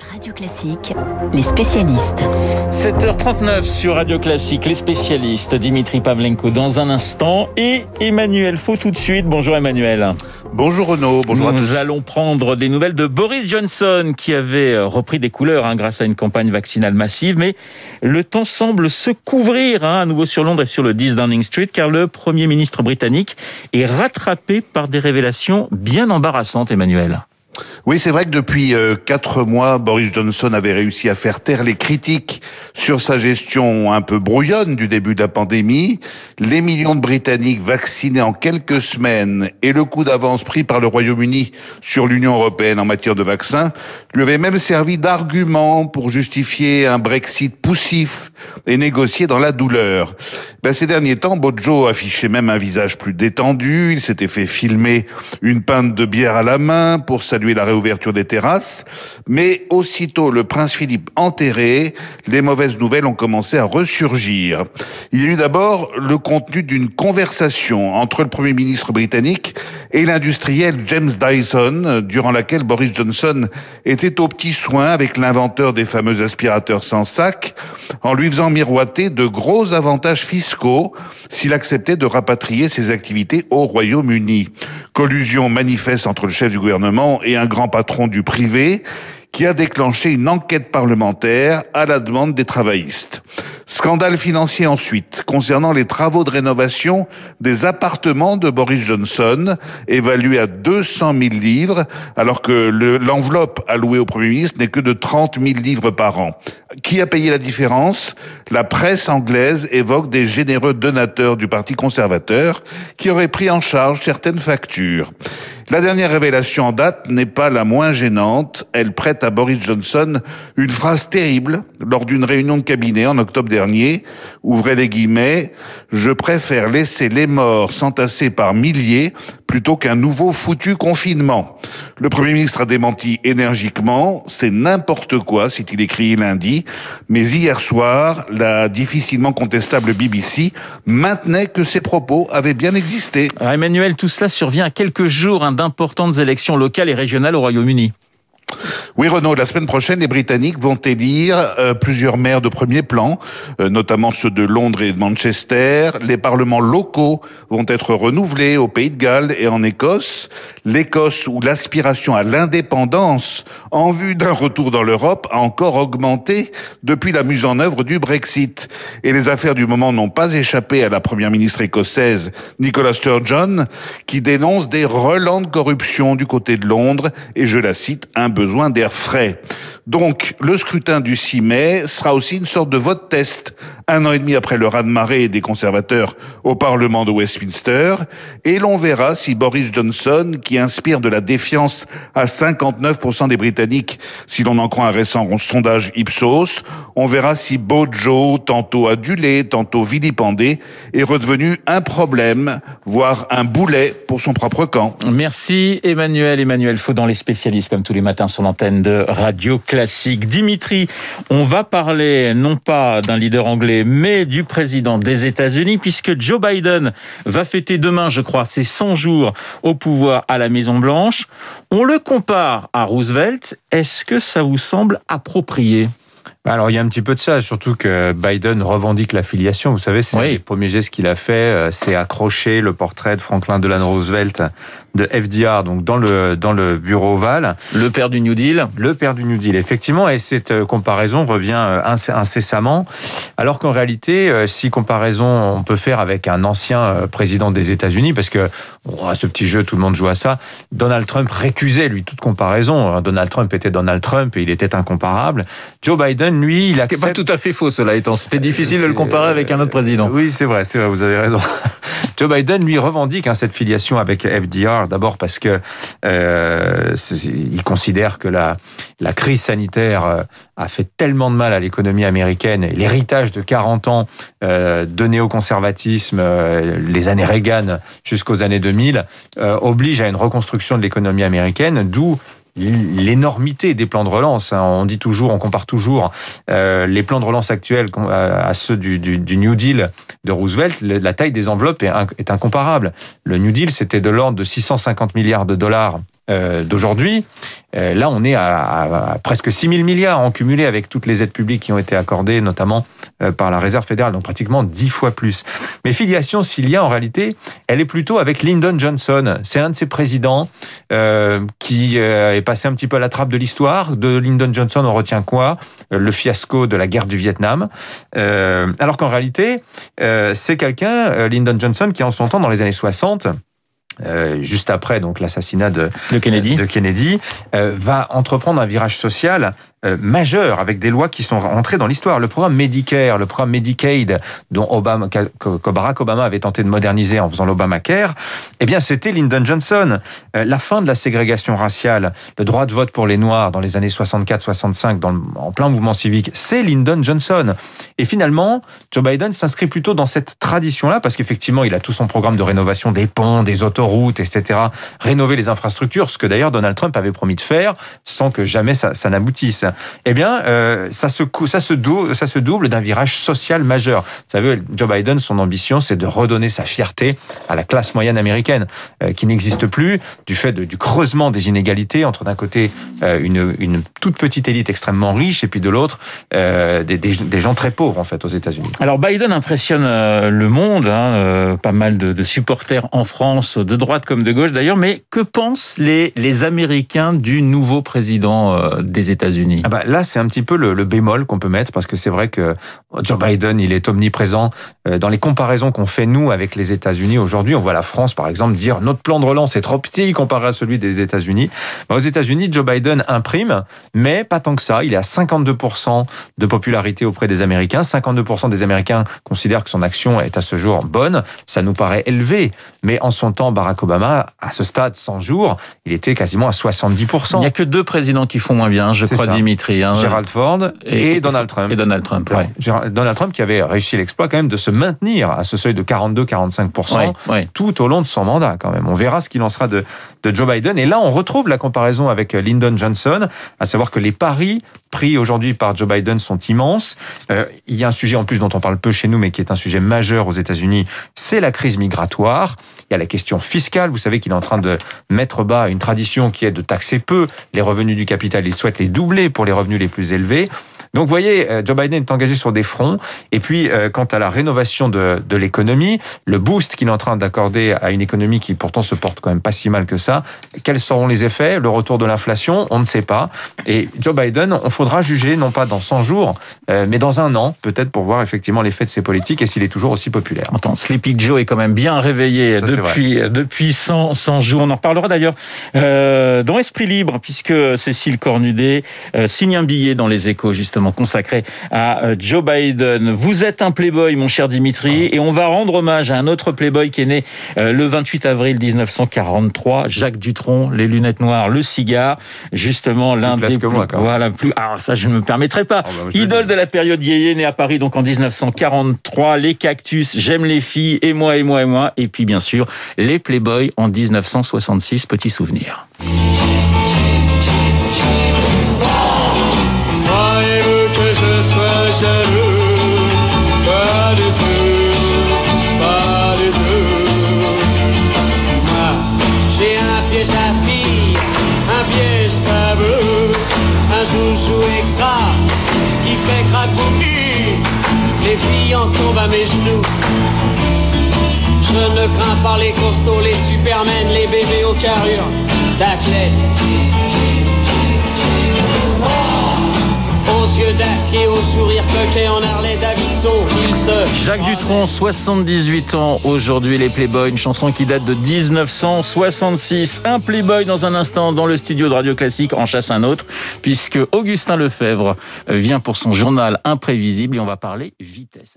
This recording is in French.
Radio Classique, les spécialistes. 7h39 sur Radio Classique, les spécialistes. Dimitri Pavlenko dans un instant et Emmanuel Faux tout de suite. Bonjour Emmanuel. Bonjour Renaud, bonjour Nous à tous. allons prendre des nouvelles de Boris Johnson qui avait euh, repris des couleurs hein, grâce à une campagne vaccinale massive. Mais le temps semble se couvrir hein, à nouveau sur Londres et sur le 10 Downing Street car le Premier ministre britannique est rattrapé par des révélations bien embarrassantes, Emmanuel. Oui, c'est vrai que depuis euh, quatre mois, Boris Johnson avait réussi à faire taire les critiques sur sa gestion un peu brouillonne du début de la pandémie. Les millions de Britanniques vaccinés en quelques semaines et le coup d'avance pris par le Royaume-Uni sur l'Union européenne en matière de vaccins lui avaient même servi d'argument pour justifier un Brexit poussif et négocié dans la douleur. Ben, ces derniers temps, Bojo affichait même un visage plus détendu. Il s'était fait filmer une pinte de bière à la main pour saluer la réouverture des terrasses. Mais aussitôt le prince Philippe enterré, les mauvaises nouvelles ont commencé à ressurgir. Il y a eu d'abord le contenu d'une conversation entre le premier ministre britannique et l'industriel James Dyson, durant laquelle Boris Johnson était aux petits soins avec l'inventeur des fameux aspirateurs sans sac, en lui faisant miroiter de gros avantages fiscaux s'il acceptait de rapatrier ses activités au Royaume-Uni. Collusion manifeste entre le chef du gouvernement et un grand patron du privé qui a déclenché une enquête parlementaire à la demande des travaillistes. Scandale financier ensuite, concernant les travaux de rénovation des appartements de Boris Johnson, évalués à 200 000 livres, alors que l'enveloppe allouée au Premier ministre n'est que de 30 000 livres par an. Qui a payé la différence? La presse anglaise évoque des généreux donateurs du Parti conservateur qui auraient pris en charge certaines factures. La dernière révélation en date n'est pas la moins gênante. Elle prête à Boris Johnson une phrase terrible lors d'une réunion de cabinet en octobre dernier. Ouvrez les guillemets. Je préfère laisser les morts s'entasser par milliers plutôt qu'un nouveau foutu confinement. Le Premier ministre a démenti énergiquement. C'est n'importe quoi, s'est-il écrit lundi. Mais hier soir, la difficilement contestable BBC maintenait que ces propos avaient bien existé. Alors Emmanuel, tout cela survient à quelques jours hein, d'importantes élections locales et régionales au Royaume-Uni. Oui, Renaud, la semaine prochaine, les Britanniques vont élire euh, plusieurs maires de premier plan, euh, notamment ceux de Londres et de Manchester. Les parlements locaux vont être renouvelés au Pays de Galles et en Écosse. L'Écosse, où l'aspiration à l'indépendance en vue d'un retour dans l'Europe a encore augmenté depuis la mise en œuvre du Brexit. Et les affaires du moment n'ont pas échappé à la première ministre écossaise, Nicola Sturgeon, qui dénonce des relents de corruption du côté de Londres et, je la cite, un besoin d'air frais. Donc, le scrutin du 6 mai sera aussi une sorte de vote test, un an et demi après le raz-de-marée des conservateurs au Parlement de Westminster, et l'on verra si Boris Johnson, qui inspire de la défiance à 59% des Britanniques, si l'on en croit un récent sondage Ipsos, on verra si Bojo, tantôt adulé, tantôt vilipendé, est redevenu un problème, voire un boulet pour son propre camp. Merci Emmanuel. Emmanuel Faux dans les spécialistes, comme tous les matins sur l'antenne de Radio Classique. Dimitri, on va parler non pas d'un leader anglais, mais du président des États-Unis, puisque Joe Biden va fêter demain, je crois, ses 100 jours au pouvoir à la Maison-Blanche. On le compare à Roosevelt. Est-ce que ça vous semble approprié? Alors il y a un petit peu de ça, surtout que Biden revendique l'affiliation. Vous savez, c'est Oui. le premier geste qu'il a fait, euh, c'est accrocher le portrait de Franklin Delano Roosevelt de FDR, donc dans le dans le bureau ovale, Le père du New Deal le père du New Deal. Effectivement, et cette euh, comparaison revient euh, incessamment, alors qu'en réalité, euh, si comparaison on peut faire avec un ancien président des États-Unis, parce que bon, à ce petit jeu, tout le monde joue à ça. Donald Trump récusait lui toute comparaison. Donald Trump était Donald Trump et il était incomparable. Joe Biden, lui, il Ce qui n'est pas accepte tout à fait faux, cela étant. C'était difficile de le comparer avec un autre président. oui, c'est vrai, c'est vrai, vous avez raison. Joe Biden, lui, revendique hein, cette filiation avec FDR, d'abord parce que euh, il considère que la, crise sanitaire euh, a fait tellement de mal à l'économie américaine, et l'héritage de 40 ans euh, de néoconservatisme, les années Reagan jusqu'aux années 2000, euh, oblige à une reconstruction de l'économie américaine, d'où l'énormité des plans de relance. hein. On dit toujours, on compare toujours euh, les plans de relance actuels com- à ceux du, du- du New Deal de Roosevelt. La taille des enveloppes est incomparable. Le New Deal, c'était de l'ordre de 650 milliards de dollars euh, d'aujourd'hui. Euh, là, on est à, presque 6 000 milliards en cumulé avec toutes les aides publiques qui ont été accordées, notamment euh, par la Réserve fédérale, donc pratiquement 10 fois plus. Mais filiation, s'il y a en réalité, elle est plutôt avec Lyndon Johnson. C'est un de ces présidents euh, qui est passé un petit peu à la trappe de l'histoire. De Lyndon Johnson, on retient quoi? Le fiasco de la guerre du Vietnam. alors qu'en réalité, c'est quelqu'un, Lyndon Johnson, qui en son temps, dans les années 60, euh, juste après donc l'assassinat de, de Kennedy, de Kennedy euh, va entreprendre un virage social euh, majeur avec des lois qui sont rentrées dans l'histoire. Le programme Medicare, le programme Medicaid, dont Obama, que Barack Obama avait tenté de moderniser en faisant l'Obamacare, eh bien, c'était Lyndon Johnson. Euh, la fin de la ségrégation raciale, le droit de vote pour les Noirs dans les années 64-65, en plein mouvement civique, c'est Lyndon Johnson. Et finalement, Joe Biden s'inscrit plutôt dans cette tradition-là, parce qu'effectivement, il a tout son programme de rénovation des ponts, des autoroutes, etc., rénover les infrastructures, ce que d'ailleurs Donald Trump avait promis de faire, sans que jamais ça, ça n'aboutisse eh bien, euh, ça, se, ça, se double, d'un virage social majeur. Vous savez, Joe Biden, son ambition, c'est de redonner sa fierté à la classe moyenne américaine, euh, qui n'existe plus du fait du creusement des inégalités entre d'un côté euh, une, une, toute petite élite extrêmement riche et puis de l'autre des, des, des, gens très pauvres en fait aux États-Unis. Alors Biden impressionne le monde, hein, pas mal de, de, supporters en France, de droite comme de gauche d'ailleurs, mais que pensent les, les Américains du nouveau président des États-Unis? Ah bah là, c'est un petit peu le, le bémol qu'on peut mettre parce que c'est vrai que Joe Biden, il est omniprésent euh, dans les comparaisons qu'on fait nous avec les États-Unis aujourd'hui. On voit la France, par exemple, dire notre plan de relance est trop petit comparé à celui des États-Unis. Bah, aux États-Unis, Joe Biden imprime, mais pas tant que ça. Il est à 52% de popularité auprès des Américains. 52% des Américains considèrent que son action est à ce jour bonne. Ça nous paraît élevé, mais en son temps, Barack Obama, à ce stade, 100 jours, il était quasiment à 70%. Il n'y a que deux présidents qui font moins bien, je crois, Dimitri. Hein. Gérald Ford et, Donald Trump. Et Donald Trump, Donald Trump qui avait réussi l'exploit quand même de se maintenir à ce seuil de 42-45% tout au long de son mandat quand même. On verra ce qu'il en sera de, de Joe Biden. Et là, on retrouve la comparaison avec Lyndon Johnson, à savoir que les paris pris aujourd'hui par Joe Biden sont immenses. Euh, il y a un sujet en plus dont on parle peu chez nous, mais qui est un sujet majeur aux États-Unis, c'est la crise migratoire. Il y a la question fiscale. Vous savez qu'il est en train de mettre bas une tradition qui est de taxer peu les revenus du capital. Il souhaite les doubler pour les revenus les plus élevés. Donc, vous voyez, euh, Joe Biden est engagé sur des fronts. Et puis, euh, quant à la rénovation de, de l'économie, le boost qu'il est en train d'accorder à une économie qui pourtant se porte quand même pas si mal que ça, quels seront les effets? Le retour de l'inflation? On ne sait pas. Et Joe Biden, il faudra juger, non pas dans 100 jours, euh, mais dans un an, peut-être pour voir effectivement l'effet de ses politiques et s'il est toujours aussi populaire. Attends, Sleepy Joe est quand même bien réveillé depuis, depuis 100, 100 jours. On en reparlera d'ailleurs euh, dans Esprit Libre, puisque Cécile Cornudet signe un billet dans les échos, justement consacré à euh, Joe Biden. Vous êtes un playboy, mon cher Dimitri, et on va rendre hommage à un autre playboy qui est né euh, le 28 avril 1943, Jacques Dutronc, les lunettes noires, le cigare, justement l'un des plus, voilà plus. Alors ça, je ne me permettrai pas. Oh, bah, Idole de la période yéyé, né à Paris donc en 1943, les cactus, j'aime les filles, et moi et moi et moi, et puis bien sûr les playboys en 1966, petit souvenir. Les filles en tombent à mes genoux. Je ne crains pas les costauds, les supermen, les bébés aux carrures d'athlètes. Aux yeux d'acier, au sourire coquet en Harley Davidson, il se... Jacques Dutronc, 78 ans aujourd'hui, les Playboys, une chanson qui date de 1966. Un Playboy dans un instant dans le studio de Radio Classique en chasse un autre, puisque Augustin Lefebvre vient pour son journal imprévisible et on va parler vitesse.